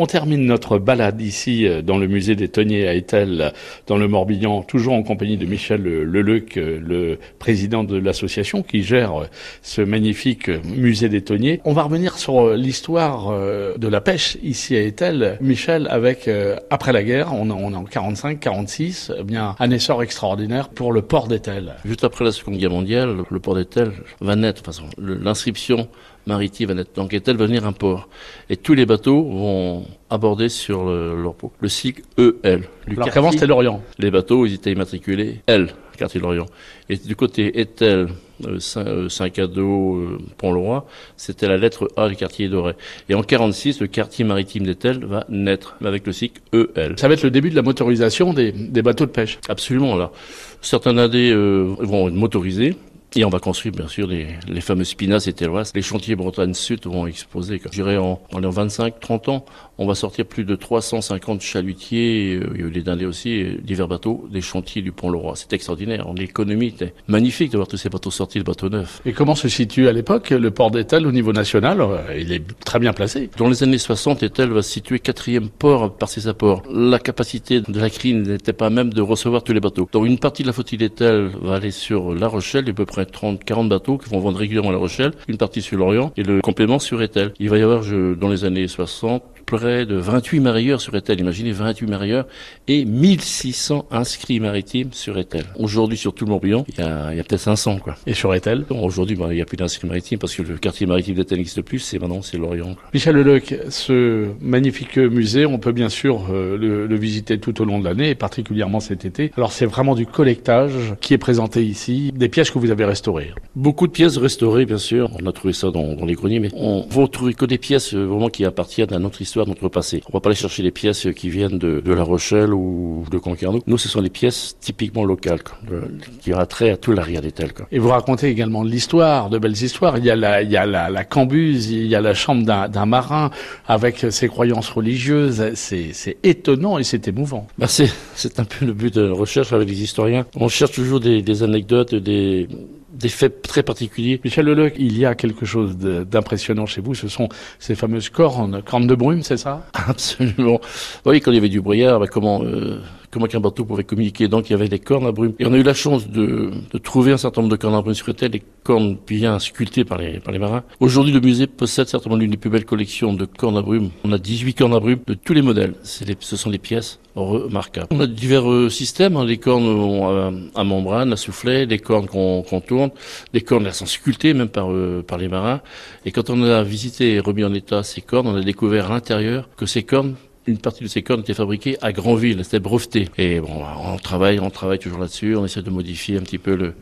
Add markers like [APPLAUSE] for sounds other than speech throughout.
On termine notre balade ici euh, dans le musée des Tonniers à Etel, dans le Morbihan, toujours en compagnie de Michel Leleuc, euh, le président de l'association qui gère euh, ce magnifique musée des Tonniers. On va revenir sur l'histoire de la pêche ici à Etel. Michel, avec après la guerre, on, est en 45, 46, eh bien un essor extraordinaire pour le port d'Etel. Juste après la Seconde Guerre mondiale, le port d'Etel va naître, l'inscription maritime va naître. Donc Etel va devenir un port? Et tous les bateaux vont aborder sur le, leur port. Le cycle EL. Alors qu'avant c'était l'Orient. Les bateaux, ils étaient immatriculés L, quartier de l'Orient. Et du côté Etel, euh, Saint-Cadeau, euh, euh, Pont-le-Roi, c'était la lettre A du quartier doré. Et en 46, le quartier maritime d'Etel va naître avec le cycle EL. Ça va être le début de la motorisation des, des bateaux de pêche. Absolument, là. Certains AD vont être motorisés, et on va construire bien sûr les, les fameux Spinas et Tellois. Les chantiers Bretagne Sud vont exposer. Je dirais en, en 25-30 ans, on va sortir plus de 350 chalutiers, euh, il y a eu les dindés aussi, divers bateaux, des chantiers du Pont-le-Roi. C'est extraordinaire. L'économie était magnifique de voir tous ces bateaux sortis, de bateaux neufs. Et comment se situe à l'époque le port d'Etel au niveau national? Euh, Il est très bien placé. Dans les années 60, Etel va se situer quatrième port par ses apports. La capacité de la CRIN n'était pas même de recevoir tous les bateaux. Donc une partie de la flottille d'Etel va aller sur La Rochelle, à peu près 30, 40 bateaux qui vont vendre régulièrement à La Rochelle, une partie sur l'Orient et le complément sur Etel. Il va y avoir, je, dans les années 60, près de 28 marieurs sur Etel. Imaginez 28 marieurs et 1600 inscrits maritimes sur Etel. Aujourd'hui, sur tout le Morbihan, il y a, il y a peut-être 500, quoi. Et sur Etel? Aujourd'hui, bah, il n'y a plus d'inscrits maritimes parce que le quartier maritime d'Etel n'existe plus. C'est maintenant, c'est l'Orient. Michel Leleuc, ce magnifique musée, on peut bien sûr euh, le, le, visiter tout au long de l'année et particulièrement cet été. Alors, c'est vraiment du collectage qui est présenté ici, des pièces que vous avez restaurées. Beaucoup de pièces restaurées, bien sûr. On a trouvé ça dans, dans les greniers, mais on va trouver que des pièces euh, vraiment qui appartiennent à notre histoire notre passé. On va pas aller chercher les pièces qui viennent de, de La Rochelle ou de Concarneau. Nous, ce sont les pièces typiquement locales, quoi, qui ont trait à tout l'arrière des tels. Quoi. Et vous racontez également l'histoire, de belles histoires. Il y a la, il y a la, la cambuse, il y a la chambre d'un marin avec ses croyances religieuses. C'est étonnant et c'est émouvant. Bah c'est un peu le but de la recherche avec les historiens. On cherche toujours des, des anecdotes, des des faits très particuliers. Michel Leleuc, il y a quelque chose d'impressionnant chez vous, ce sont ces fameuses cornes, cornes de brume, c'est ça? [LAUGHS] Absolument. Oui, quand il y avait du brouillard, bah, comment euh, comment qu'un bateau pouvait communiquer? Donc il y avait des cornes à brume. Et on a eu la chance de, de trouver un certain nombre de cornes à brume sur des cornes bien sculptées par les, par les marins. Aujourd'hui, le musée possède certainement l'une des plus belles collections de cornes à brume. On a 18 cornes à brume de tous les modèles. Les, ce sont des pièces On a divers euh, systèmes, hein, des cornes euh, à membrane, à soufflet, des cornes qu'on qu tourne, des cornes elles sont sculptées même par, euh, par les marins. Et quand on a visité et remis en état ces cornes, on a découvert à l'intérieur que ces cornes une partie de ces cornes était fabriquée à Granville, c'était breveté. Et bon, on travaille, on travaille toujours là-dessus, on essaie de modifier un petit peu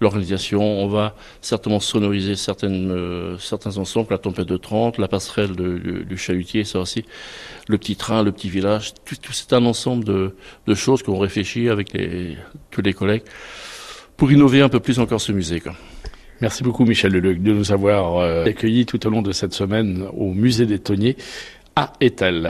l'organisation. On va certainement sonoriser euh, certains ensembles, la tempête de 30, la passerelle du, chalutier, ça aussi, le petit train, le petit village. Tout, c'est un ensemble de, choses qu'on réfléchit avec tous les collègues pour innover un peu plus encore ce musée. Merci beaucoup Michel Leleuc de nous avoir euh, accueillis tout au long de cette semaine au musée des Tonniers à Etel.